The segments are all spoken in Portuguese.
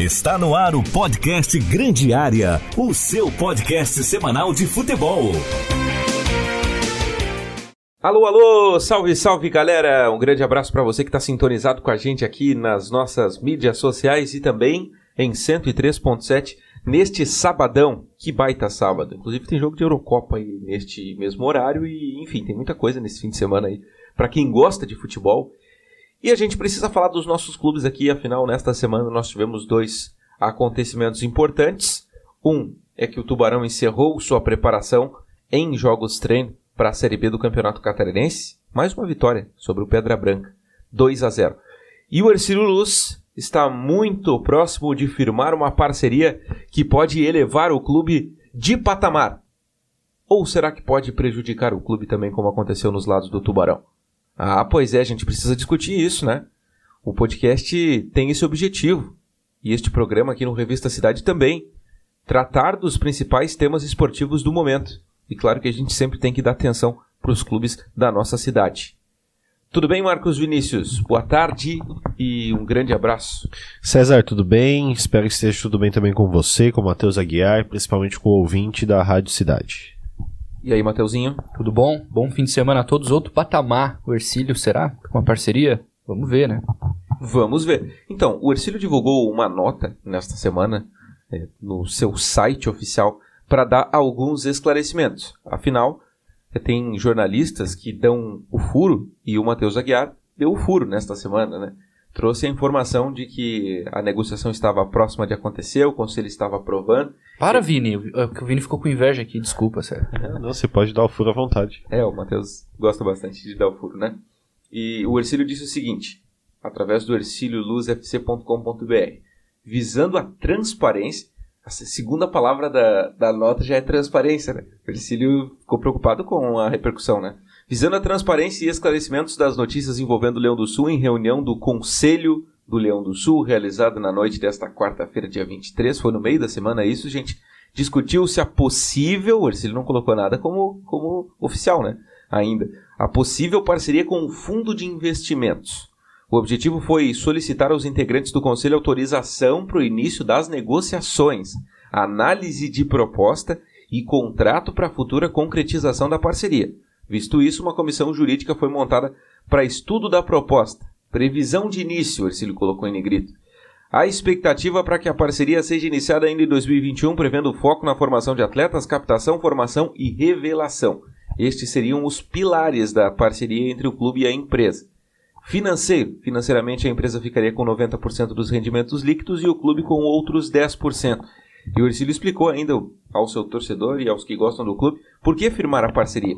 Está no ar o podcast Grande Área, o seu podcast semanal de futebol. Alô, alô, salve, salve galera! Um grande abraço para você que está sintonizado com a gente aqui nas nossas mídias sociais e também em 103.7 neste sabadão. Que baita sábado! Inclusive tem jogo de Eurocopa aí neste mesmo horário e, enfim, tem muita coisa nesse fim de semana aí para quem gosta de futebol. E a gente precisa falar dos nossos clubes aqui, afinal, nesta semana nós tivemos dois acontecimentos importantes. Um é que o Tubarão encerrou sua preparação em jogos treino para a Série B do Campeonato Catarinense. Mais uma vitória sobre o Pedra Branca, 2 a 0. E o Ercílio Luz está muito próximo de firmar uma parceria que pode elevar o clube de patamar. Ou será que pode prejudicar o clube também, como aconteceu nos lados do Tubarão? Ah, pois é, a gente precisa discutir isso, né? O podcast tem esse objetivo. E este programa aqui no Revista Cidade também. Tratar dos principais temas esportivos do momento. E claro que a gente sempre tem que dar atenção para os clubes da nossa cidade. Tudo bem, Marcos Vinícius? Boa tarde e um grande abraço. César, tudo bem? Espero que esteja tudo bem também com você, com o Matheus Aguiar, principalmente com o ouvinte da Rádio Cidade. E aí, Mateuzinho? Tudo bom? Bom fim de semana a todos. Outro patamar. O Ercílio será? Com uma parceria? Vamos ver, né? Vamos ver. Então, o Ercílio divulgou uma nota nesta semana é, no seu site oficial para dar alguns esclarecimentos. Afinal, tem jornalistas que dão o furo e o Matheus Aguiar deu o furo nesta semana, né? Trouxe a informação de que a negociação estava próxima de acontecer, o conselho estava aprovando. Para, Vini, o Vini ficou com inveja aqui, desculpa, sério. não, você pode dar o furo à vontade. É, o Matheus gosta bastante de dar o furo, né? E o Ercílio disse o seguinte, através do ercilioluzfc.com.br, visando a transparência, a segunda palavra da, da nota já é transparência, né? O Ercílio ficou preocupado com a repercussão, né? Visando a transparência e esclarecimentos das notícias envolvendo o Leão do Sul em reunião do Conselho do Leão do Sul, realizada na noite desta quarta-feira, dia 23, foi no meio da semana isso, gente. Discutiu-se a possível, o não colocou nada como, como oficial, né? Ainda. A possível parceria com o Fundo de Investimentos. O objetivo foi solicitar aos integrantes do Conselho autorização para o início das negociações, análise de proposta e contrato para a futura concretização da parceria. Visto isso, uma comissão jurídica foi montada para estudo da proposta. Previsão de início, Ercílio colocou em negrito. A expectativa para que a parceria seja iniciada ainda em 2021, prevendo foco na formação de atletas, captação, formação e revelação. Estes seriam os pilares da parceria entre o clube e a empresa. Financeiro. Financeiramente, a empresa ficaria com 90% dos rendimentos líquidos e o clube com outros 10%. E o Ercílio explicou ainda ao seu torcedor e aos que gostam do clube por que firmar a parceria.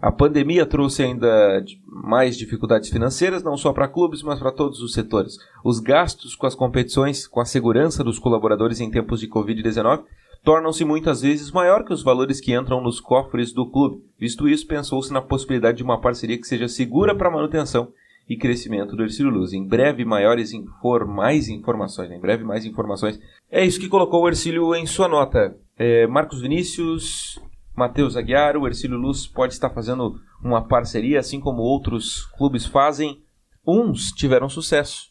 A pandemia trouxe ainda mais dificuldades financeiras, não só para clubes, mas para todos os setores. Os gastos com as competições, com a segurança dos colaboradores em tempos de Covid-19, tornam-se muitas vezes maior que os valores que entram nos cofres do clube. Visto isso, pensou-se na possibilidade de uma parceria que seja segura para a manutenção e crescimento do Ercílio Luz. Em breve, maiores mais informações. Em breve, mais informações. É isso que colocou o Ercílio em sua nota. É, Marcos Vinícius, Matheus Aguiar, o Ercílio Luz pode estar fazendo uma parceria, assim como outros clubes fazem. Uns tiveram sucesso,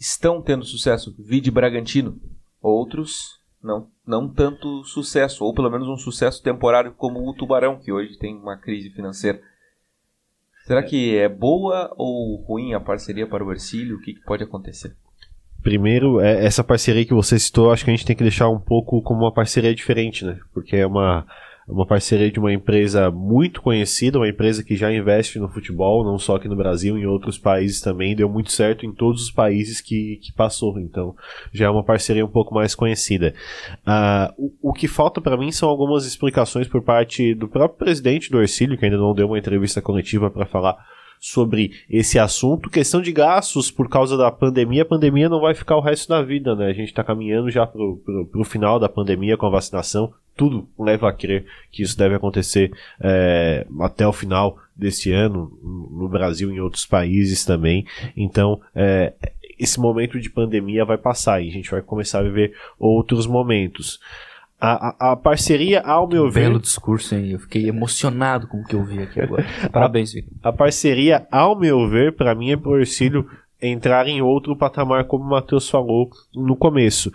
estão tendo sucesso, vide Bragantino. Outros não, não tanto sucesso, ou pelo menos um sucesso temporário como o Tubarão, que hoje tem uma crise financeira. Será que é boa ou ruim a parceria para o Ercílio? O que, que pode acontecer? Primeiro, é, essa parceria que você citou, acho que a gente tem que deixar um pouco como uma parceria diferente, né? Porque é uma uma parceria de uma empresa muito conhecida, uma empresa que já investe no futebol, não só aqui no Brasil, em outros países também, deu muito certo em todos os países que, que passou, então já é uma parceria um pouco mais conhecida. Uh, o, o que falta para mim são algumas explicações por parte do próprio presidente do Ercílio, que ainda não deu uma entrevista coletiva para falar sobre esse assunto. Questão de gastos por causa da pandemia. A pandemia não vai ficar o resto da vida, né? A gente está caminhando já pro, pro, pro final da pandemia com a vacinação. Tudo leva a crer que isso deve acontecer é, até o final desse ano, no Brasil e em outros países também. Então, é, esse momento de pandemia vai passar e a gente vai começar a viver outros momentos. A, a, a, parceria, ao meu ver. Belo discurso, hein? Eu fiquei emocionado com o que eu vi aqui agora. Parabéns, Vitor. A, a parceria, ao meu ver, para mim é pro Ercílio entrar em outro patamar, como o Matheus falou no começo.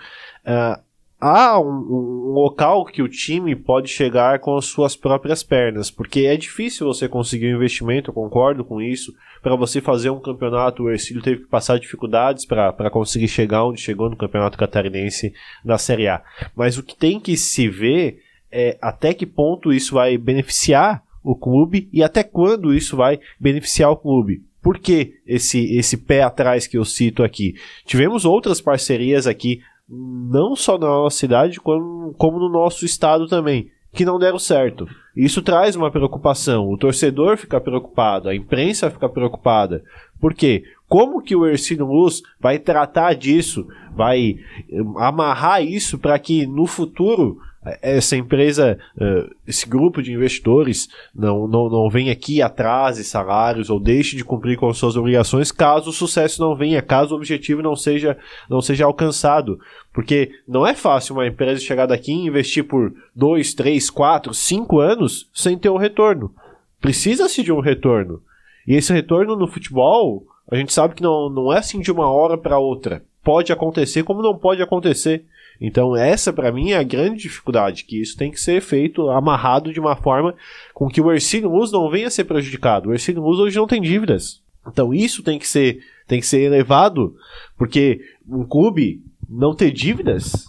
Uh, há um, um, local que o time pode chegar com as suas próprias pernas, porque é difícil você conseguir um investimento, eu concordo com isso. Para você fazer um campeonato, o Ercílio teve que passar dificuldades para conseguir chegar onde chegou no campeonato catarinense da Série A. Mas o que tem que se ver é até que ponto isso vai beneficiar o clube e até quando isso vai beneficiar o clube. Por que esse, esse pé atrás que eu cito aqui? Tivemos outras parcerias aqui não só na nossa cidade, como, como no nosso estado também, que não deram certo. Isso traz uma preocupação. O torcedor fica preocupado, a imprensa fica preocupada. Por quê? Como que o Ercino Luz vai tratar disso, vai eh, amarrar isso para que no futuro essa empresa, eh, esse grupo de investidores não, não, não venha aqui atrás de salários ou deixe de cumprir com suas obrigações caso o sucesso não venha, caso o objetivo não seja, não seja alcançado. Porque não é fácil uma empresa chegar daqui e investir por 2, 3, 4, 5 anos sem ter um retorno. Precisa-se de um retorno. E esse retorno no futebol, a gente sabe que não, não é assim de uma hora para outra. Pode acontecer como não pode acontecer. Então, essa para mim é a grande dificuldade, que isso tem que ser feito amarrado de uma forma com que o Ercílio Luz não venha a ser prejudicado. O Ercílio Luz hoje não tem dívidas. Então, isso tem que ser tem que ser elevado, porque um clube não ter dívidas,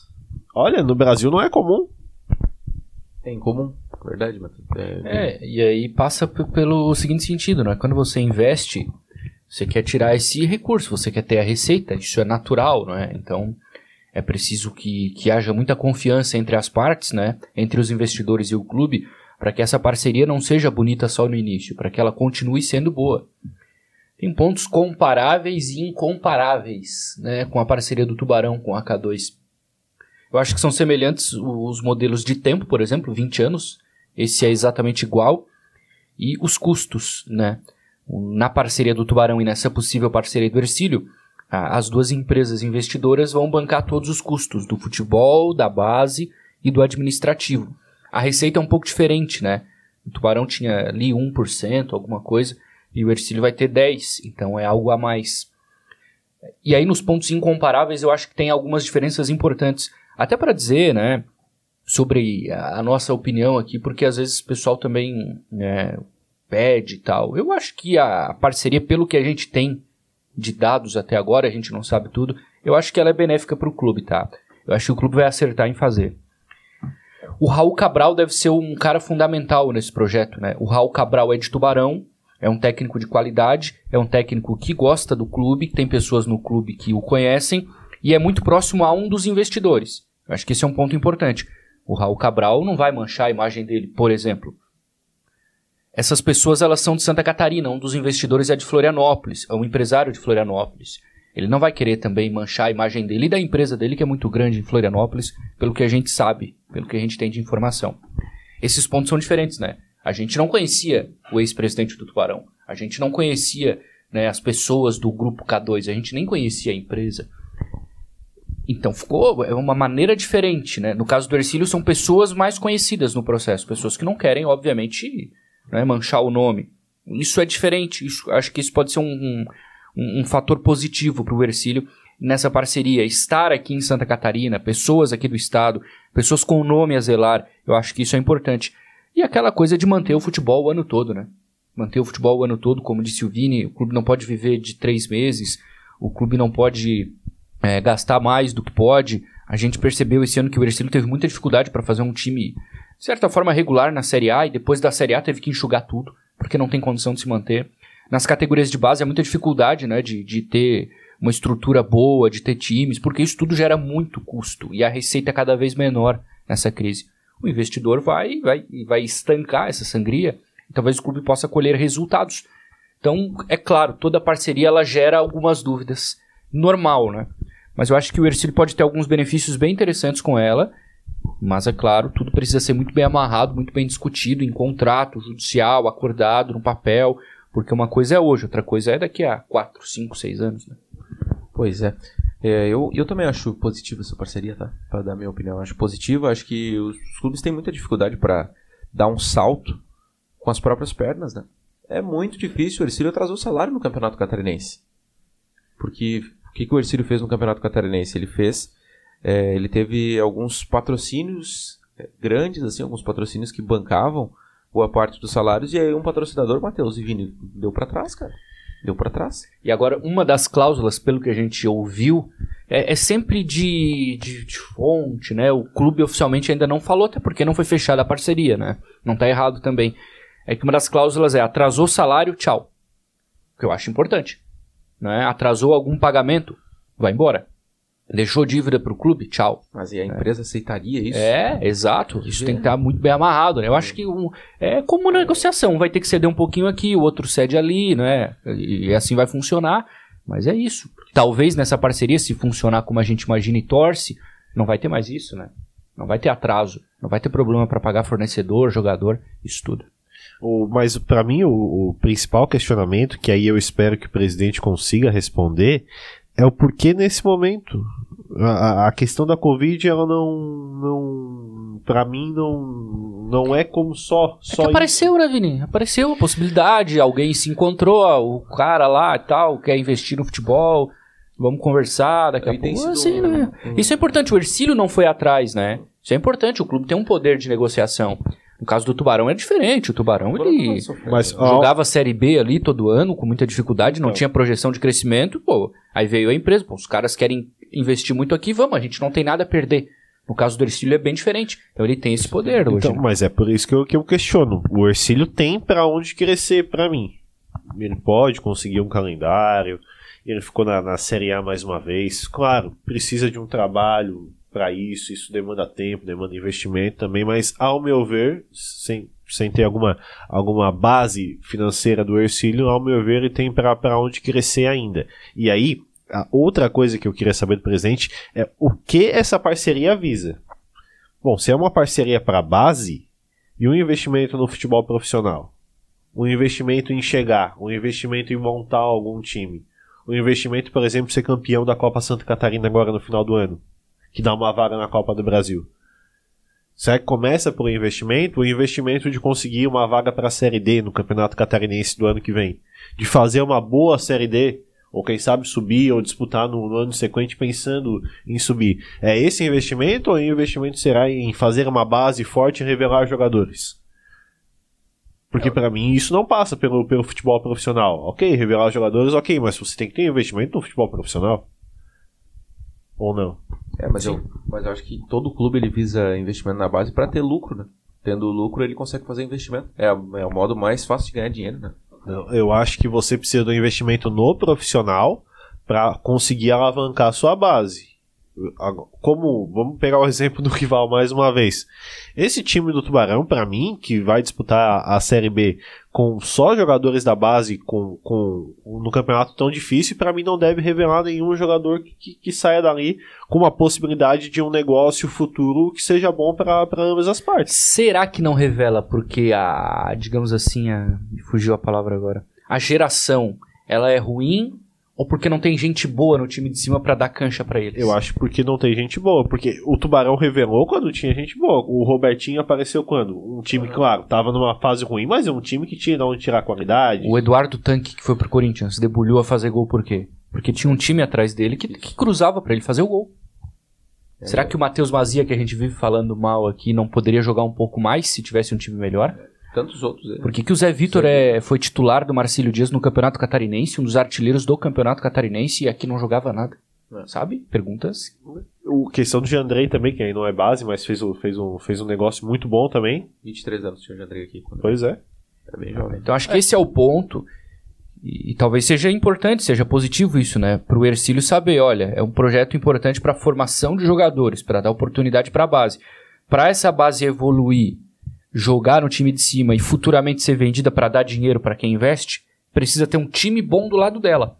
olha, no Brasil não é comum. É incomum, verdade, Matheus. É, é, e aí passa pelo seguinte sentido, né? Quando você investe, você quer tirar esse recurso, você quer ter a receita, isso é natural, não é? Então, é preciso que, que haja muita confiança entre as partes, né? Entre os investidores e o clube, para que essa parceria não seja bonita só no início, para que ela continue sendo boa. Tem pontos comparáveis e incomparáveis, né? Com a parceria do Tubarão com a K2. Eu acho que são semelhantes os modelos de tempo, por exemplo, 20 anos. Esse é exatamente igual. E os custos, né? Na parceria do Tubarão e nessa possível parceria do Ercílio, as duas empresas investidoras vão bancar todos os custos do futebol, da base e do administrativo. A receita é um pouco diferente, né? O Tubarão tinha ali 1%, alguma coisa, e o Ercílio vai ter 10%, então é algo a mais. E aí nos pontos incomparáveis eu acho que tem algumas diferenças importantes, até para dizer, né, sobre a nossa opinião aqui, porque às vezes o pessoal também né, pede e tal. Eu acho que a parceria, pelo que a gente tem de dados até agora, a gente não sabe tudo. Eu acho que ela é benéfica para o clube, tá? Eu acho que o clube vai acertar em fazer. O Raul Cabral deve ser um cara fundamental nesse projeto, né? O Raul Cabral é de Tubarão, é um técnico de qualidade, é um técnico que gosta do clube, tem pessoas no clube que o conhecem e é muito próximo a um dos investidores. Eu acho que esse é um ponto importante. O Raul Cabral não vai manchar a imagem dele, por exemplo. Essas pessoas elas são de Santa Catarina, um dos investidores é de Florianópolis, é um empresário de Florianópolis. Ele não vai querer também manchar a imagem dele e da empresa dele, que é muito grande em Florianópolis, pelo que a gente sabe, pelo que a gente tem de informação. Esses pontos são diferentes, né? A gente não conhecia o ex-presidente do Tubarão, a gente não conhecia né, as pessoas do grupo K2, a gente nem conhecia a empresa. Então ficou é uma maneira diferente, né? No caso do Ercílio, são pessoas mais conhecidas no processo, pessoas que não querem, obviamente, né, manchar o nome. Isso é diferente. Isso, acho que isso pode ser um, um, um fator positivo para o Ercílio nessa parceria. Estar aqui em Santa Catarina, pessoas aqui do estado, pessoas com o nome a zelar, eu acho que isso é importante. E aquela coisa de manter o futebol o ano todo, né? Manter o futebol o ano todo, como disse o Vini, o clube não pode viver de três meses, o clube não pode é, gastar mais do que pode. A gente percebeu esse ano que o Ercílio teve muita dificuldade para fazer um time de certa forma regular na Série A e depois da Série A teve que enxugar tudo, porque não tem condição de se manter. Nas categorias de base há muita dificuldade, né, de, de ter uma estrutura boa, de ter times, porque isso tudo gera muito custo e a receita é cada vez menor nessa crise. O investidor vai, vai, vai estancar essa sangria e talvez o clube possa colher resultados. Então, é claro, toda parceria ela gera algumas dúvidas. Normal, né? Mas eu acho que o Ercílio pode ter alguns benefícios bem interessantes com ela mas é claro, tudo precisa ser muito bem amarrado, muito bem discutido em contrato judicial, acordado no papel, porque uma coisa é hoje, outra coisa é daqui a 4, 5, 6 anos, né? Pois é. é. eu, eu também acho positiva essa parceria, tá? Para dar minha opinião. Acho positiva, acho que os clubes têm muita dificuldade para dar um salto com as próprias pernas, né? É muito difícil. O Ercílio atrasou o salário no Campeonato Catarinense. Porque o que, que o Ercílio fez no Campeonato Catarinense? Ele fez. É, ele teve alguns patrocínios é, grandes, assim, alguns patrocínios que bancavam boa parte dos salários, e aí um patrocinador, Matheus e Vini, deu pra trás, cara. Deu pra trás. E agora, uma das cláusulas, pelo que a gente ouviu, é, é sempre de, de, de fonte, né? O clube oficialmente ainda não falou, até porque não foi fechada a parceria, né? Não tá errado também. É que uma das cláusulas é atrasou salário, tchau. O que eu acho importante. Né? Atrasou algum pagamento, vai embora. Deixou dívida pro clube, tchau. Mas e a empresa aceitaria isso? É, exato. Isso tem que estar muito bem amarrado, né? Eu acho que um, é como uma negociação. Um vai ter que ceder um pouquinho aqui, o outro cede ali, né? E, e assim vai funcionar. Mas é isso. Talvez nessa parceria, se funcionar como a gente imagina e torce, não vai ter mais isso, né? Não vai ter atraso. Não vai ter problema para pagar fornecedor, jogador, isso tudo. O, mas para mim o, o principal questionamento, que aí eu espero que o presidente consiga responder, é o porquê nesse momento. A, a- questão da Covid, ela não. não para mim, não, não é como só. É só que apareceu, né, Vini? Apareceu a possibilidade, alguém se encontrou, o cara lá e tal, quer investir no futebol, vamos conversar daqui a tem pouco. sido Assim, né? Isso é importante, o Ercílio não foi atrás, né? Isso é importante, o clube tem um poder de negociação. No caso do Tubarão é diferente, o Tubarão ele Mas, jogava a Série B ali todo ano com muita dificuldade, não Então. tinha projeção de crescimento, pô, aí veio a empresa, pô, os caras querem investir muito aqui, vamos, a gente não tem nada a perder. No caso do Ercílio é bem diferente, então ele tem esse poder hoje. Então, né? mas é por isso que eu, que eu questiono. O Ercílio tem pra onde crescer pra mim. Ele pode conseguir um calendário. Ele ficou na, na Série A mais uma vez. Claro, precisa de um trabalho pra isso. Isso demanda tempo, demanda investimento também. Mas, ao meu ver, sem, sem ter alguma, alguma base financeira do Ercílio, ao meu ver, ele tem pra onde crescer ainda. E aí, a outra coisa que eu queria saber do presidente é o que essa parceria visa. Bom, se é uma parceria para base e um investimento no futebol profissional, um investimento em chegar, um investimento em montar algum time, um investimento, por exemplo, ser campeão da Copa Santa Catarina agora no final do ano, que dá uma vaga na Copa do Brasil. Será que começa por um investimento? O investimento de conseguir uma vaga para a Série D no Campeonato Catarinense do ano que vem. De fazer uma boa Série D, ou quem sabe subir ou disputar no, no ano seguinte pensando em subir. É esse investimento ou o investimento será em fazer uma base forte e revelar jogadores? Porque pra mim isso não passa pelo, pelo futebol profissional. Ok, revelar jogadores, ok, mas você tem que ter investimento no futebol profissional. Ou não? É, mas eu, mas eu acho que todo clube ele visa investimento na base pra ter lucro, né? Tendo lucro, ele consegue fazer investimento. É, é o modo mais fácil de ganhar dinheiro, né? Não, Eu acho que você precisa de um investimento no profissional para conseguir alavancar a sua base. Como, vamos pegar o exemplo do rival mais uma vez. Esse time do Tubarão, para mim, que vai disputar a Série B com só jogadores da base, com, com no campeonato tão difícil, para mim não deve revelar nenhum jogador que, que, que saia dali com uma possibilidade de um negócio futuro que seja bom para ambas as partes. Será que não revela porque a, digamos assim, a, fugiu a palavra agora, a geração, ela é ruim ou porque não tem gente boa no time de cima pra dar cancha pra eles? Eu acho porque não tem gente boa. Porque o Tubarão revelou quando tinha gente boa. O Robertinho apareceu quando? Um time, claro, tava numa fase ruim, mas é um time que tinha de onde tirar qualidade. O Eduardo Tanque, que foi pro Corinthians, debulhou a fazer gol por quê? Porque tinha um time atrás dele que, que cruzava pra ele fazer o gol. Será que o Matheus Mazia, que a gente vive falando mal aqui, não poderia jogar um pouco mais se tivesse um time melhor? Tantos outros. É. Por que, que o Zé Vitor é, foi titular do Marcílio Dias no Campeonato Catarinense, um dos artilheiros do Campeonato Catarinense, e aqui não jogava nada? É. Sabe? Perguntas. O questão do Jandrei também, que aí não é base, mas fez, o- fez, um, fez um negócio muito bom também. 23 anos tinha o André aqui. Pois é. era bem jovem. Então acho que esse é o ponto. E, e talvez seja importante, seja positivo isso, né? Pro Ercílio saber, olha, é um projeto importante para formação de jogadores, para dar oportunidade para a base. Para essa base evoluir, jogar no time de cima e futuramente ser vendida para dar dinheiro para quem investe, precisa ter um time bom do lado dela.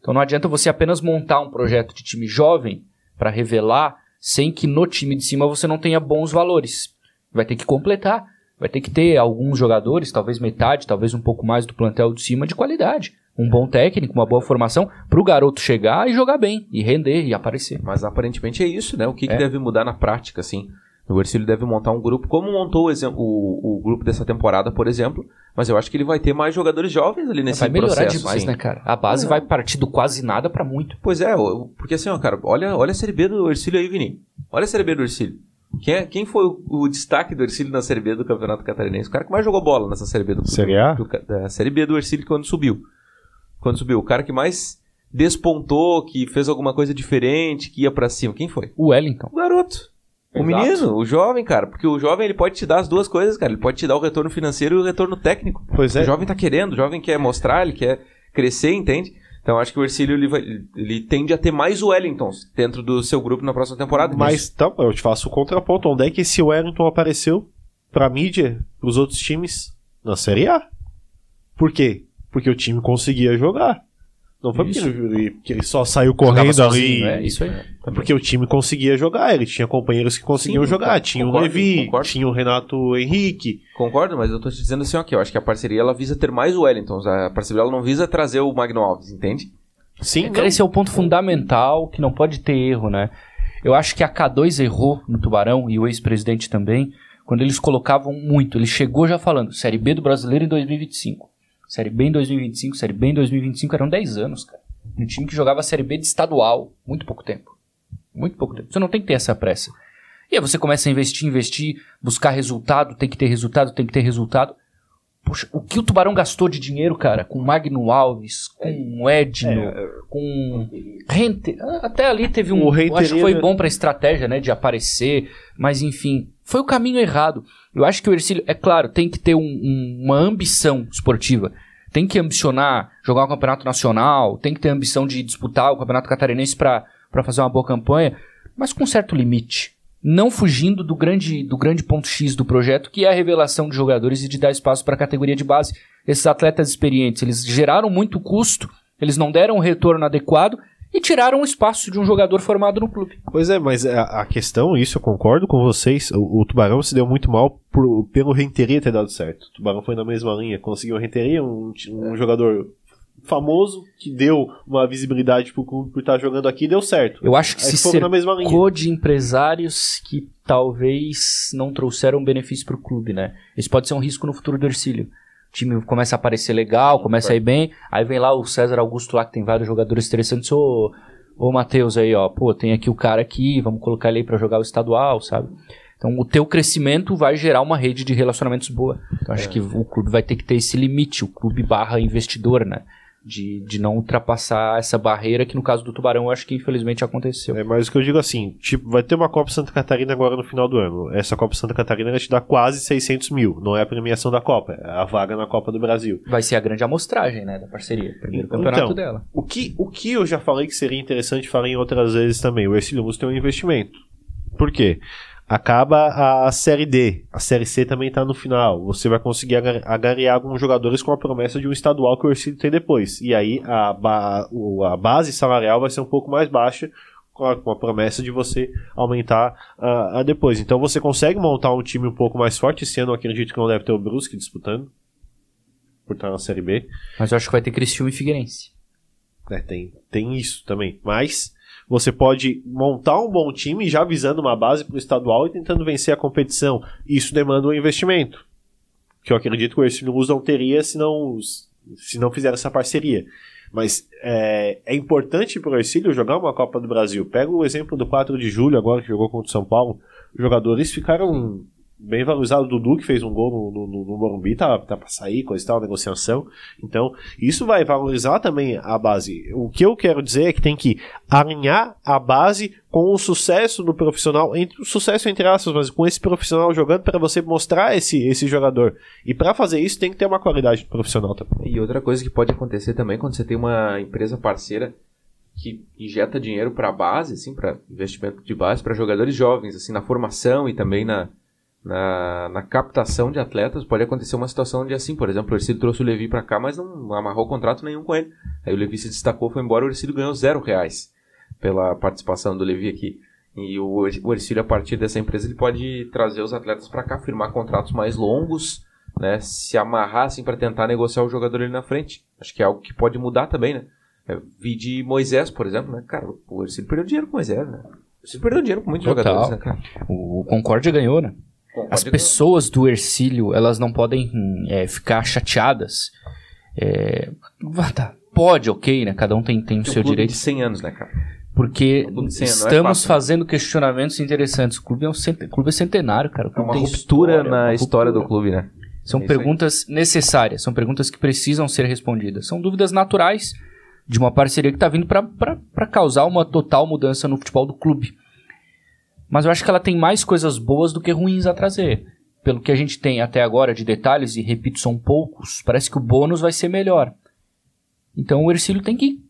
Então não adianta você apenas montar um projeto de time jovem para revelar, sem que no time de cima você não tenha bons valores. Vai ter que completar. Vai ter que ter alguns jogadores, talvez metade, talvez um pouco mais do plantel de cima de qualidade. Um bom técnico, uma boa formação, pro garoto chegar e jogar bem, e render e aparecer. Mas aparentemente é isso, né? O que, que É. deve mudar na prática, assim? O Ercílio deve montar um grupo, como montou o, o, o grupo dessa temporada, por exemplo, mas eu acho que ele vai ter mais jogadores jovens ali nesse vai melhorar processo. demais, sim. né, cara? A base Não. vai partir do quase nada pra muito. Pois é, porque assim, ó, cara, olha, olha a Série B do Ercílio aí, Vini. Olha a Série B do Ercílio. Quem, é- quem foi o, o destaque do Ercílio na Série B do Campeonato Catarinense? O cara que mais jogou bola nessa Série B do Série A? do- da Série B do Ercílio quando subiu. Quando subiu. O cara que mais despontou, que fez alguma coisa diferente, que ia pra cima. Quem foi? O Wellington. O garoto. O Exato. menino, o jovem, cara. Porque o jovem ele pode te dar as duas coisas, cara. Ele pode te dar o retorno financeiro e o retorno técnico. Pois O é. jovem tá querendo, o jovem quer mostrar, ele quer crescer, entende? Então acho que o Ercílio ele, vai- ele tende a ter mais Wellingtons dentro do seu grupo na próxima temporada. Mas então, eu te faço o contraponto. Onde é que esse Wellington apareceu pra mídia, pros outros times? Na Série A. Por quê? Porque o time conseguia jogar. Não foi porque Isso. ele, porque ele só saiu correndo sozinho, ali. É isso aí. É porque o time conseguia jogar, ele tinha companheiros que conseguiam Sim, jogar. concordo, Tinha o concordo, Levi, concordo. tinha o Renato Henrique. Concordo, mas eu tô te dizendo assim, ó, que eu acho que a parceria ela visa ter mais Wellingtons. A parceria ela não visa trazer o Magno Alves, entende? Sim, Cara, esse é o ponto fundamental que não pode ter erro, né? Eu acho que a K2 errou no Tubarão e o ex-presidente também, quando eles colocavam muito. Ele chegou já falando, Série B do Brasileiro em 2025. Série B em 2025, Série B em 2025, eram 10 anos, cara. Um time que jogava Série B de estadual, muito pouco tempo. Muito pouco tempo. Você não tem que ter essa pressa. E aí você começa a investir, investir, buscar resultado, tem que ter resultado, tem que ter resultado. Poxa, o que o Tubarão gastou de dinheiro, cara, com Magno Alves, com o Edno, com Rente, até ali teve um, eu acho que foi bom pra estratégia, né, de aparecer, mas enfim, foi o caminho errado. Eu acho que o Ercílio, é claro, tem que ter um- um- uma ambição esportiva. Tem que ambicionar jogar o campeonato nacional, tem que ter ambição de disputar o campeonato catarinense pra fazer uma boa campanha, mas com certo limite. Não fugindo do grande, do grande ponto X do projeto, que é a revelação de jogadores e de dar espaço para a categoria de base. Esses atletas experientes, eles geraram muito custo, eles não deram um retorno adequado e tiraram o espaço de um jogador formado no clube. Pois é, mas a, a questão, isso eu concordo com vocês, o, o Tubarão se deu muito mal por- pelo Renteria ter dado certo. O Tubarão foi na mesma linha, conseguiu o Renteria, um, um jogador famoso, que deu uma visibilidade pro clube por estar jogando aqui e deu certo. Eu acho que Aí se foram na mesma linha. cercou de empresários que talvez não trouxeram benefício para o clube, né? Isso pode ser um risco no futuro do Ercílio. O time começa a aparecer legal, começa a ir bem, aí vem lá o César Augusto lá, que tem vários jogadores interessantes, ô, ô Matheus aí, ó, pô, tem aqui o cara aqui, vamos colocar ele aí pra jogar o estadual, sabe? Então o teu crescimento vai gerar uma rede de relacionamentos boa. Então acho que o clube vai ter que ter esse limite, o clube barra investidor, né? De, de não ultrapassar essa barreira que no caso do Tubarão eu acho que infelizmente aconteceu. É, mas o que eu digo assim, tipo, vai ter uma Copa Santa Catarina agora no final do ano. Essa Copa Santa Catarina vai te dar quase 600 mil. Não é a premiação da Copa, é a vaga na Copa do Brasil. Vai ser a grande amostragem, né, da parceria. Primeiro campeonato Então, dela. O que, o que eu já falei que seria interessante falar em outras vezes também, o Ercílio Luz tem um investimento. Por quê? Acaba a Série D, a Série C também está no final. Você vai conseguir agar- agariar alguns jogadores com a promessa de um estadual que o Ercílio tem depois. E aí a, ba- a base salarial vai ser um pouco mais baixa com a, com a promessa de você aumentar a depois. Então você consegue montar um time um pouco mais forte. Esse ano eu acredito que não deve ter o Brusque disputando, por estar na Série B. Mas eu acho que vai ter Criciúma e Figueirense. É, tem, tem isso também. Mas você pode montar um bom time já visando uma base para o estadual e tentando vencer a competição. Isso demanda um investimento. Que eu acredito que o Ercílio Luz não teria se não, se não fizer essa parceria. Mas é, é importante para o Ercílio jogar uma Copa do Brasil. Pega o exemplo do 4 de julho, agora que jogou contra o São Paulo. Os jogadores ficaram bem valorizados. O Dudu, que fez um gol no, no, no Morumbi, tá, tá para sair, coisa e tal, negociação. Então, isso vai valorizar também a base. O que eu quero dizer é que tem que alinhar a base com o sucesso do profissional, entre, o sucesso entre aspas, mas com esse profissional jogando para você mostrar esse, esse jogador. E para fazer isso tem que ter uma qualidade profissional também. E outra coisa que pode acontecer também quando você tem uma empresa parceira que injeta dinheiro para base, assim, para investimento de base para jogadores jovens, assim, na formação e também na, na, na captação de atletas, pode acontecer uma situação de assim, por exemplo, o Ercílio trouxe o Levi para cá, mas não amarrou contrato nenhum com ele. Aí o Levi se destacou, foi embora, o Ercílio ganhou zero reais pela participação do Levi aqui. E o, o Ercílio, a partir dessa empresa, ele pode trazer os atletas para cá, firmar contratos mais longos, né, se amarrar assim para tentar negociar o jogador ali na frente. Acho que é algo que pode mudar também, né? É, vi de Moisés, por exemplo, né? Cara, o Ercílio perdeu dinheiro com Moisés, né? Você perdeu dinheiro com muitos Total. jogadores, né, cara? O, o Concórdia ganhou, né? As pessoas do Ercílio, elas não podem é, ficar chateadas. É, vá, tá, pode, ok, né? Cada um tem, tem o seu clube direito. de 100 anos, né, cara? Porque clube de 100 anos, não é estamos fácil. fazendo questionamentos interessantes. O clube é, um cent... clube é centenário, cara. É uma tem ruptura história, na uma história do ruptura. clube, né? São É isso aí. perguntas necessárias, são perguntas que precisam ser respondidas. São dúvidas naturais de uma parceria que está vindo para causar uma total mudança no futebol do clube. Mas eu acho que ela tem mais coisas boas do que ruins a trazer. Pelo que a gente tem até agora de detalhes, e repito, são poucos, parece que o bônus vai ser melhor. Então o Ercílio tem que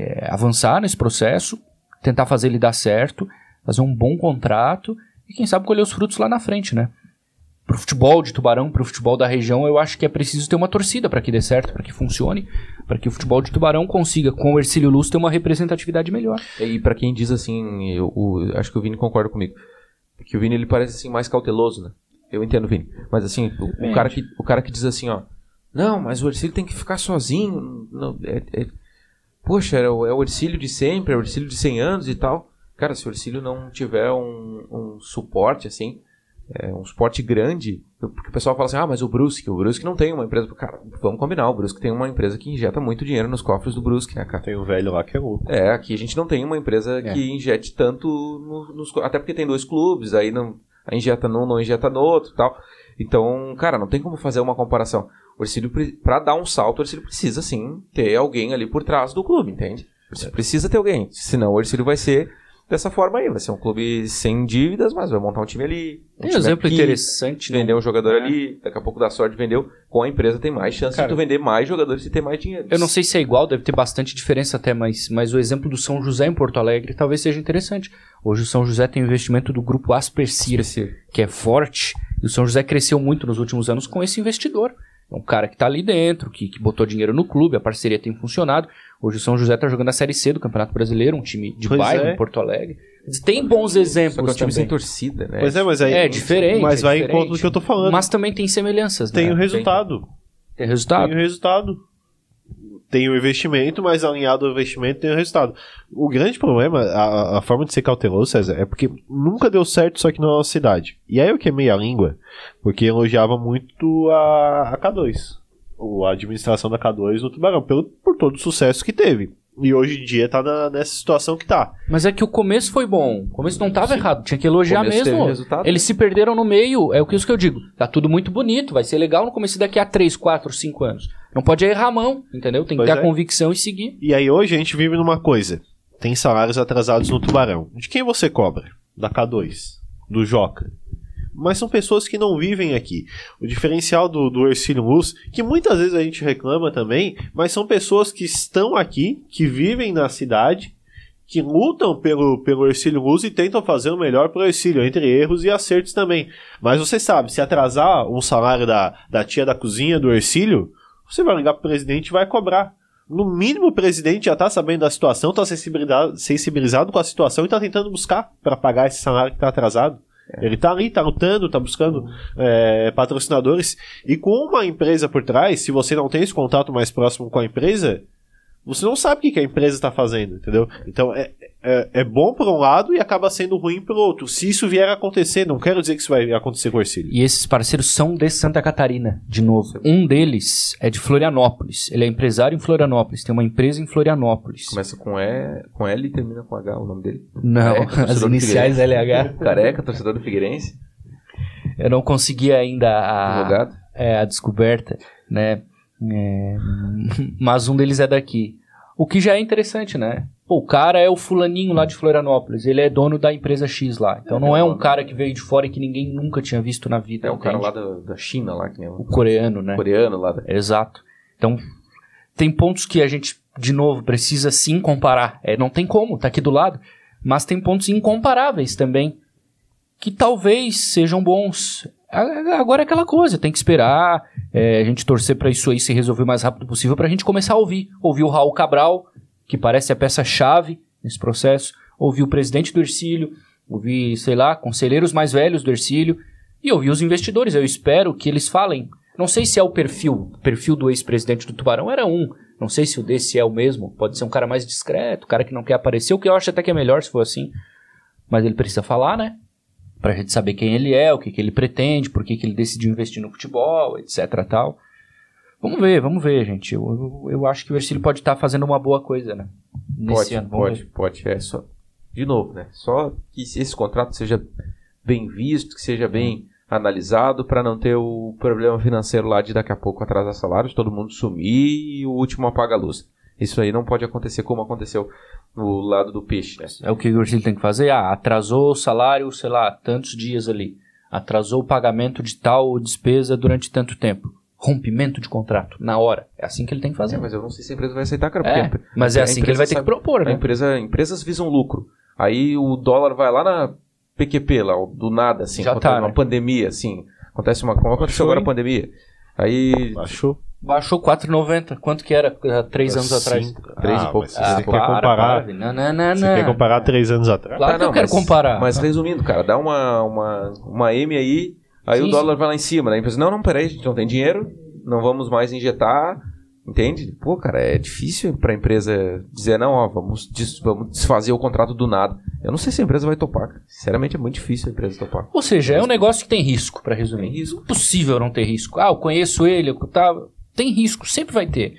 é, avançar nesse processo, tentar fazer ele dar certo, fazer um bom contrato e quem sabe colher os frutos lá na frente, né? Pro futebol de Tubarão, pro futebol da região, eu acho que é preciso ter uma torcida para que dê certo, para que funcione, para que o futebol de Tubarão consiga, com o Ercílio Luz, ter uma representatividade melhor. E pra quem diz assim, eu, o- acho que o Vini concorda comigo. Que o Vini ele parece assim mais cauteloso, né? Eu entendo o Vini. Mas assim, o, o cara que, o cara que diz assim, ó. Não, mas o Ercílio tem que ficar sozinho. Não, é- é- poxa, é o, é o Ercílio de sempre, é o Ercílio de 100 anos e tal. Cara, se o Ercílio não tiver um, um suporte, assim, é, um suporte grande, porque o pessoal fala assim, ah, mas o Brusque, o Brusque não tem uma empresa. Cara, vamos combinar, o Brusque tem uma empresa que injeta muito dinheiro nos cofres do Brusque, né, cara? Tem um velho lá que é louco. É, aqui a gente não tem uma empresa É. que injete tanto no- nos. Até porque tem dois clubes, aí não. Aí injeta num, não injeta no outro e tal. Então, cara, não tem como fazer uma comparação. O Ercílio, pre- pra dar um salto, o Ercílio precisa, sim, ter alguém ali por trás do clube, entende? O Ercílio precisa ter alguém. Senão o Ercílio vai ser dessa forma aí. Vai ser um clube sem dívidas, mas vai montar um time ali. Um Tem um time exemplo aqui, interessante. Vender no- um jogador É. ali, daqui a pouco dá sorte, vendeu. Com a empresa tem mais chance Cara, de tu vender mais jogadores e ter mais dinheiro. Eu não sei se é igual, deve ter bastante diferença até, mas, mas o exemplo do São José em Porto Alegre talvez seja interessante. Hoje o São José tem um investimento do grupo Aspercir, que é forte, e o São José cresceu muito nos últimos anos com esse investidor. É um cara que está ali dentro, que, que botou dinheiro no clube, a parceria tem funcionado. Hoje o São José está jogando a Série C do Campeonato Brasileiro, um time de Pois bairro é. em Porto Alegre. Tem bons Só que é um exemplos time sem também, torcida, né? Pois é, mas aí. É diferente, Mas é vai em diferente. conta do que eu tô falando. mas também tem semelhanças, tem né? o resultado. Tem resultado. Tem o resultado. Tem o investimento, mas alinhado ao investimento tem o resultado. O grande problema, a, a forma de ser cauteloso, César, é porque nunca deu certo isso aqui na nossa cidade. E aí eu queimei a língua, porque elogiava muito a, a K2. o- A administração da K2 no Tubarão, pelo, por todo o sucesso que teve. E hoje em dia tá na- nessa situação que tá. Mas é que o começo foi bom. O começo não tava errado. Tinha que elogiar mesmo. resultado. Eles se perderam no meio. É o que isso que eu digo. Tá tudo muito bonito. Vai ser legal no começo daqui a 3, 4, 5 anos. Não pode errar a mão, entendeu? Tem que Pois ter é. a convicção e seguir. E aí hoje a gente vive numa coisa. Tem salários atrasados no Tubarão. De quem você cobra? Da K2. Do Joca. Mas são pessoas que não vivem aqui. O diferencial do, do Ercílio Luz, que muitas vezes a gente reclama também, mas são pessoas que estão aqui, que vivem na cidade, que lutam pelo, pelo Ercílio Luz e tentam fazer o melhor para o Ercílio, entre erros e acertos também. Mas você sabe, se atrasar um salário da, da tia da cozinha do Ercílio, você vai ligar pro presidente e vai cobrar. No mínimo, o presidente já tá sabendo da situação, tá sensibilizado, sensibilizado com a situação e tá tentando buscar para pagar esse salário que tá atrasado. Ele tá ali, tá lutando, tá buscando é, patrocinadores. E com uma empresa por trás, se você não tem esse contato mais próximo com a empresa, você não sabe o que, que a empresa está fazendo, entendeu? Então é, é, é bom por um lado e acaba sendo ruim pelo outro. Se isso vier a acontecer, não quero dizer que isso vai acontecer com o Ercílio. E esses parceiros são de Santa Catarina, de novo. Um deles é de Florianópolis. Ele é empresário em Florianópolis. Tem uma empresa em Florianópolis. Começa com E, com L e termina com H, o nome dele. Não, Careca, as iniciais. LH. Careca, torcedor do Figueirense, Eu não consegui ainda a, advogado. é, a descoberta, né? É, mas um deles é daqui. O que já é interessante, né? Pô, o cara é o fulaninho lá de Florianópolis. Ele é dono da empresa X lá. Então não é um cara que veio de fora e que ninguém nunca tinha visto na vida. É um cara lá da, da China, lá, que O o coreano, né? coreano lá. Da... Exato. Então, tem pontos que a gente, de novo, precisa sim comparar. É, não tem como, tá aqui do lado. Mas tem pontos incomparáveis também, que talvez sejam bons. A- Agora é aquela coisa, tem que esperar, é, a gente torcer pra isso aí se resolver o mais rápido possível pra gente começar a ouvir. Ouvir o Raul Cabral, que parece a peça-chave nesse processo, ouvir o presidente do Ercílio, ouvir, sei lá, conselheiros mais velhos do Ercílio, e ouvir os investidores. Eu espero que eles falem. Não sei se é o perfil. O perfil do ex-presidente do Tubarão era um. Não sei se o desse é o mesmo. Pode ser um cara mais discreto, cara que não quer aparecer, o que eu acho até que é melhor se for assim. mas ele precisa falar, né? Pra gente saber quem ele é, o que, que ele pretende, por que, que ele decidiu investir no futebol, etc tal. Vamos ver, vamos ver, gente. Eu, eu, eu acho que o Ercílio pode estar fazendo uma boa coisa, né? Nesse Pode, ano. Vamos pode, ver. pode. É só, de novo, né? Só que esse contrato seja bem visto, que seja bem analisado para não ter o problema financeiro lá de daqui a pouco atrasar salários, todo mundo sumir e o último apaga a luz. Isso aí não pode acontecer como aconteceu no lado do peixe, né? É o que o Ercílio tem que fazer? Ah, atrasou o salário, sei lá, tantos dias ali. Atrasou o pagamento de tal despesa durante tanto tempo. Rompimento de contrato, na hora. É assim que ele tem que fazer. É, mas eu não sei se a empresa vai aceitar, cara. É, porque mas é a assim que ele empresa vai ter que sabe- propor, A né? empresa, empresas visam lucro. Aí o dólar vai lá na PQP, lá, do nada, assim. Já acontece tá, uma né? pandemia, assim. Acontece uma. Como aconteceu Achou, agora a hein? pandemia. Aí. Achou? Baixou 4,90. Quanto que era há três anos atrás? Cinco. Três e Ah, pouco. mas Ah, Você quer para, comparar? para, Não, não, não, Você não. quer comparar três anos atrás? Claro que eu quero mas, comparar. Mas resumindo, cara, dá uma, uma, uma M aí, aí Sim, o dólar vai lá em cima, né? A empresa, não, não, peraí, a gente não tem dinheiro, não vamos mais injetar, entende? Pô, cara, é difícil pra empresa dizer, não, ó, vamos, des- vamos desfazer o contrato do nada. Eu não sei se a empresa vai topar, cara. Sinceramente, é muito difícil a empresa topar. Ou seja, é um negócio que tem risco, pra resumir. Tem risco. Impossível não ter risco. Ah, eu conheço ele, eu tá... tem risco, sempre vai ter.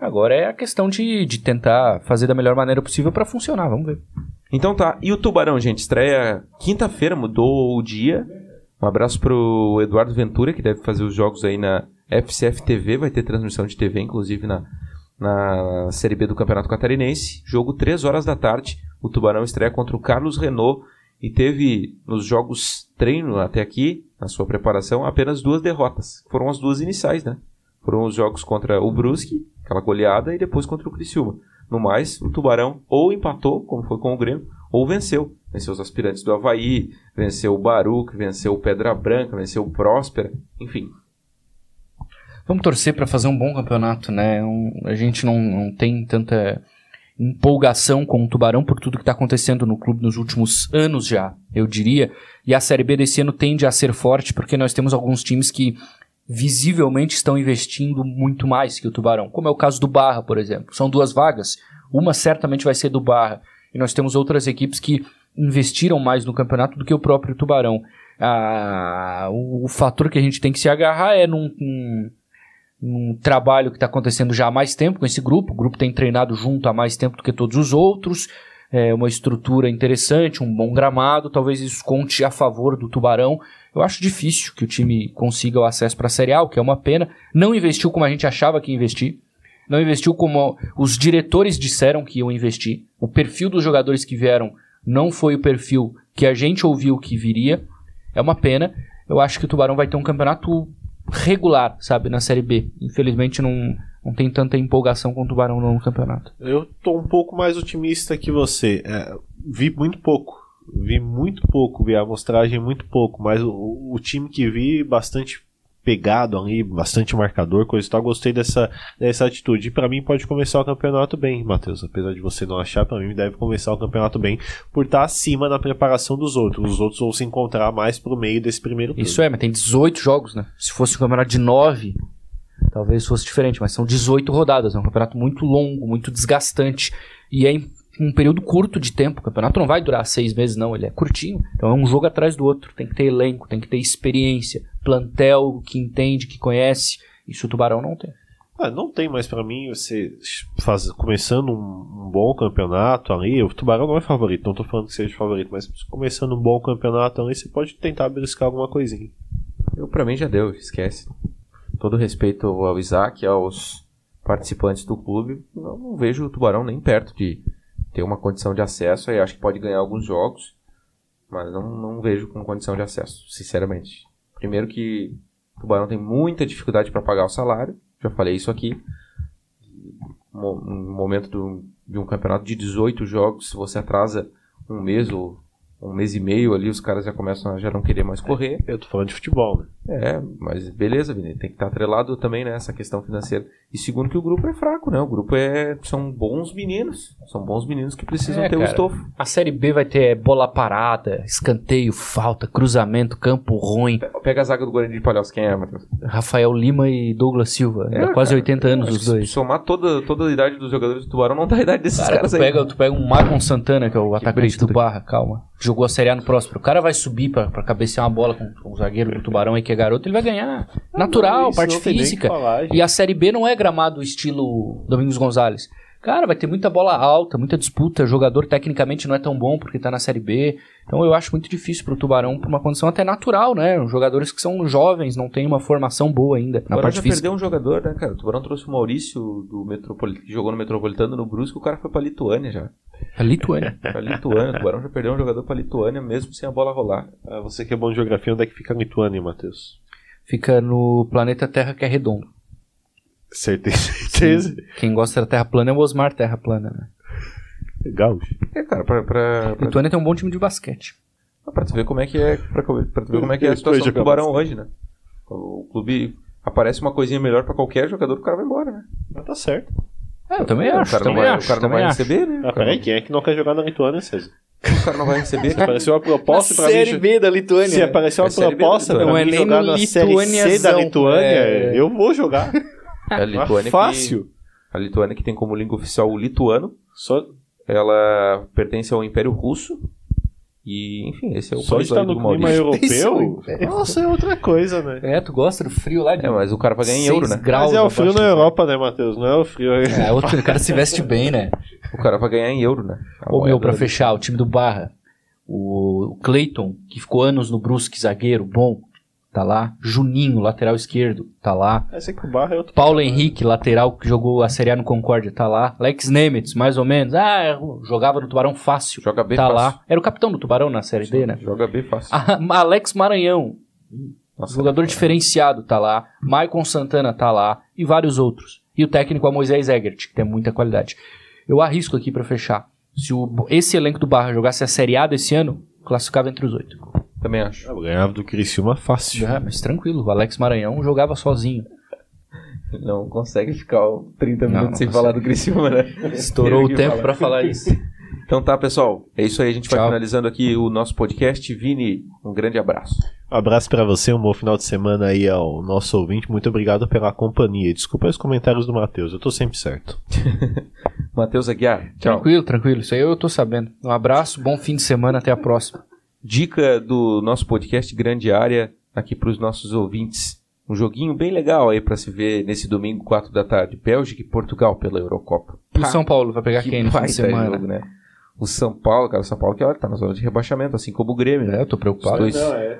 Agora é a questão de, de tentar fazer da melhor maneira possível pra funcionar, vamos ver. Então tá, e o Tubarão, gente? Estreia quinta-feira, mudou o dia. Um abraço pro Eduardo Ventura, que deve fazer os jogos aí na FCF TV, vai ter transmissão de TV, inclusive na, na Série B do Campeonato Catarinense. Jogo 3 horas da tarde. O Tubarão estreia contra o Carlos Renault e teve nos jogos treino até aqui, na sua preparação, apenas duas derrotas. Foram as duas iniciais, né? Foram os jogos contra o Brusque, aquela goleada, e depois contra o Criciúma. No mais, o Tubarão ou empatou, como foi com o Grêmio, ou venceu. Venceu os aspirantes do Havaí, venceu o Baruch, venceu o Pedra Branca, venceu o Próspera, enfim. Vamos torcer pra fazer um bom campeonato, né? Um- a gente não, não tem tanta empolgação com o Tubarão por tudo que está acontecendo no clube nos últimos anos já, eu diria. E a Série B desse ano tende a ser forte porque nós temos alguns times que visivelmente estão investindo muito mais que o Tubarão, como é o caso do Barra, por exemplo. São duas vagas, uma certamente vai ser do Barra. E nós temos outras equipes que investiram mais no campeonato do que o próprio Tubarão. Ah, o, o fator que a gente tem que se agarrar é num, num- num trabalho que está acontecendo já há mais tempo com esse grupo. O grupo tem treinado junto há mais tempo do que todos os outros. É uma estrutura interessante, um bom gramado. Talvez isso conte a favor do Tubarão. Eu acho difícil que o time consiga o acesso para a Série A, o que é uma pena. Não investiu como a gente achava que ia investir. Não investiu como os diretores disseram que iam investir. O perfil dos jogadores que vieram não foi o perfil que a gente ouviu que viria. É uma pena. Eu acho que o Tubarão vai ter um campeonato regular, sabe, na Série B. Infelizmente não, não tem tanta empolgação com o Tubarão no campeonato. Eu tô um pouco mais otimista que você. É, vi muito pouco. Vi muito pouco, vi a amostragem muito pouco, mas o, o time que vi bastante pegado ali, bastante marcador, coisa e tal, gostei dessa, dessa atitude. E pra mim pode começar o campeonato bem, Matheus. Apesar de você não achar, pra mim deve começar o campeonato bem por estar acima na preparação dos outros. Os outros vão se encontrar mais pro meio desse primeiro turno. Isso é, mas tem 18 jogos, né? Se fosse um campeonato de 9, talvez fosse diferente, mas são 18 rodadas. É um campeonato muito longo, muito desgastante. E é em um período curto de tempo. O campeonato não vai durar seis meses, não. Ele é curtinho. Então é um jogo atrás do outro. Tem que ter elenco, tem que ter experiência, plantel que entende, que conhece. Isso o Tubarão não tem. Ah, não tem mais pra mim você faz, começando um, um bom campeonato ali. O Tubarão não é favorito, não tô falando que seja favorito, mas começando um bom campeonato ali, você pode tentar beliscar alguma coisinha. Eu, pra mim já deu, esquece. Todo respeito ao Isaac aos participantes do clube, não, não vejo o Tubarão nem perto de ter uma condição de acesso. Aí acho que pode ganhar alguns jogos, mas não, não vejo com condição de acesso, sinceramente. Primeiro que o Tubarão tem muita dificuldade para pagar o salário, já falei isso aqui. No momento do- de um campeonato de 18 jogos, se você atrasa um mês ou um mês e meio ali, os caras já começam a já não querer mais correr. Eu tô falando de futebol, né? É, mas beleza, Vini, tem que estar atrelado também nessa questão financeira. E segundo que o grupo é fraco, né? O grupo é são bons meninos, são bons meninos que precisam É, ter o cara. estofo. A Série B vai ter bola parada, escanteio, falta, cruzamento, campo ruim. Pe- Pega a zaga do Guarani de Palhoça, quem é, Matheus? Rafael Lima e Douglas Silva. É, quase cara, 80 anos os que dois. se Somar toda, toda a idade dos jogadores do Tubarão não dá a idade desses Cara, caras tu aí. pega, tu pega um Marlon Santana, que é o atacante brilho, do né? Barra, calma. Jogou a Série A no Próspero. O cara vai subir pra, pra cabecear uma bola com, com o zagueiro do Tubarão aí que é garoto, ele vai ganhar. Natural, parte não nem física. falar, e a Série B não é gramado estilo Domingos Gonzalez. Cara, vai ter muita bola alta, muita disputa. Jogador tecnicamente não é tão bom porque tá na Série B. Então eu acho muito difícil pro Tubarão, por uma condição até natural, né? Jogadores que são jovens, não têm uma formação boa ainda na Agora parte já física. perdeu um jogador, né, cara? O Tubarão trouxe o Maurício do Metropolitano, que jogou no Metropolitano no Brusque, o cara foi pra Lituânia já. A Lituânia. Pra Lituânia, o Tubarão já perdeu um jogador pra Lituânia mesmo sem a bola rolar. Ah, você que é bom de geografia, onde é que fica a Lituânia, Matheus? Fica no planeta Terra que é redondo. Certeza. Certeza. Quem gosta da Terra plana é o Osmar Terra plana, né? Legal. É, cara, pra, pra, pra, Lituânia tem um bom time de basquete. pra tu ver como é que é, pra, pra tu ver como é que é a situação do Tubarão hoje, né? O clube aparece uma coisinha melhor pra qualquer jogador, o cara vai embora, né? Mas tá certo. É, eu também o acho, cara não também vai, acho. o cara não vai acho. receber, né? Ah, O cara, peraí, quem é que não quer jogar na Lituânia, César? o cara não vai receber. Se apareceu uma proposta pra mim. B da Lituânia. Se aparecer uma É Série proposta pra. Não é mim nem jogar na Série C da Lituânia, é. eu vou jogar. É a Lituânia Fácil. Que, a Lituânia que tem como língua oficial o lituano. Só, Ela pertence ao Império Russo. E, enfim, esse é o só país do no clima europeu, Isso, nossa, é outra coisa, né? É, tu gosta do frio lá de É, mas o cara vai ganhar em euro, né? graus Mas é o frio na. Europa, né, Matheus? Não é o frio... É, outro, o cara se veste bem, né? O cara vai ganhar em euro, né? A Ô, meu, pra fechar, o time do Barra. O, o Clayton, que ficou anos no Brusque, zagueiro, bom, tá lá. Juninho, lateral esquerdo, tá lá. Esse aqui o Barra é outro Paulo Henrique, lateral, que jogou a Série A no Concórdia, tá lá. Lex Nemitz, mais ou menos. Ah, jogava no Tubarão fácil. Joga bem tá fácil. lá. Era o capitão do Tubarão na Série D, né? Joga bem fácil. Ah, Alex Maranhão, Nossa, jogador diferenciado, tá lá. Maicon Santana tá lá. E vários outros. E o técnico é o Moisés Egert, que tem muita qualidade. Eu arrisco aqui pra fechar. Se o, esse elenco do Barra jogasse a Série A desse ano, classificava entre os oito. Também acho. Eu ganhava do Criciúma fácil. Ah, mas tranquilo, o Alex Maranhão jogava sozinho. Não consegue ficar 30 Não, minutos não sem consegue. falar do Criciúma, né? Estourou o tempo pra falar isso. Então tá, pessoal. É isso aí. A gente vai Tchau. finalizando aqui o nosso podcast. Vini, um grande abraço. Um abraço pra você, um bom final de semana aí ao nosso ouvinte. Muito obrigado pela companhia. Desculpa os comentários do Matheus, eu tô sempre certo. Matheus Aguiar, tchau. Tranquilo, tranquilo. Isso aí eu tô sabendo. Um abraço, bom fim de semana, até a próxima. Dica do nosso podcast Grande Área aqui para os nossos ouvintes. Um joguinho bem legal aí para se ver nesse domingo, 4 da tarde. Bélgica e Portugal pela Eurocopa. E o São Paulo vai pegar quem no fim de semana? jogo, né? O São Paulo, cara, o São Paulo que olha, tá na zona de rebaixamento, assim como o Grêmio, né? É, eu tô preocupado. Dois-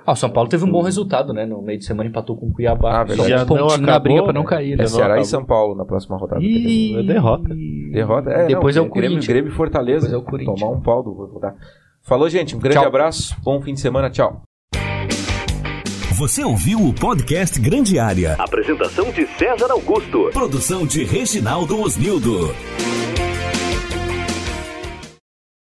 Ah, o São Paulo teve um bom resultado, né? No meio de semana empatou com o Cuiabá. Ah, verdade. Só Já um pontinho não na acabou, briga pra não né? cair, É né? Já Ceará acabou. e São Paulo na próxima rodada. Ih, É derrota. Derrota? É, Depois não, é o Grêmio, Corinthians. Grêmio e Fortaleza. Depois é o Corinthians. Tomar um pau do vou dar. Falou, gente. Um grande Tchau. abraço. Bom fim de semana. Tchau. Você ouviu o podcast Grande Área. Apresentação de César Augusto. Produção de Reginaldo Osnildo.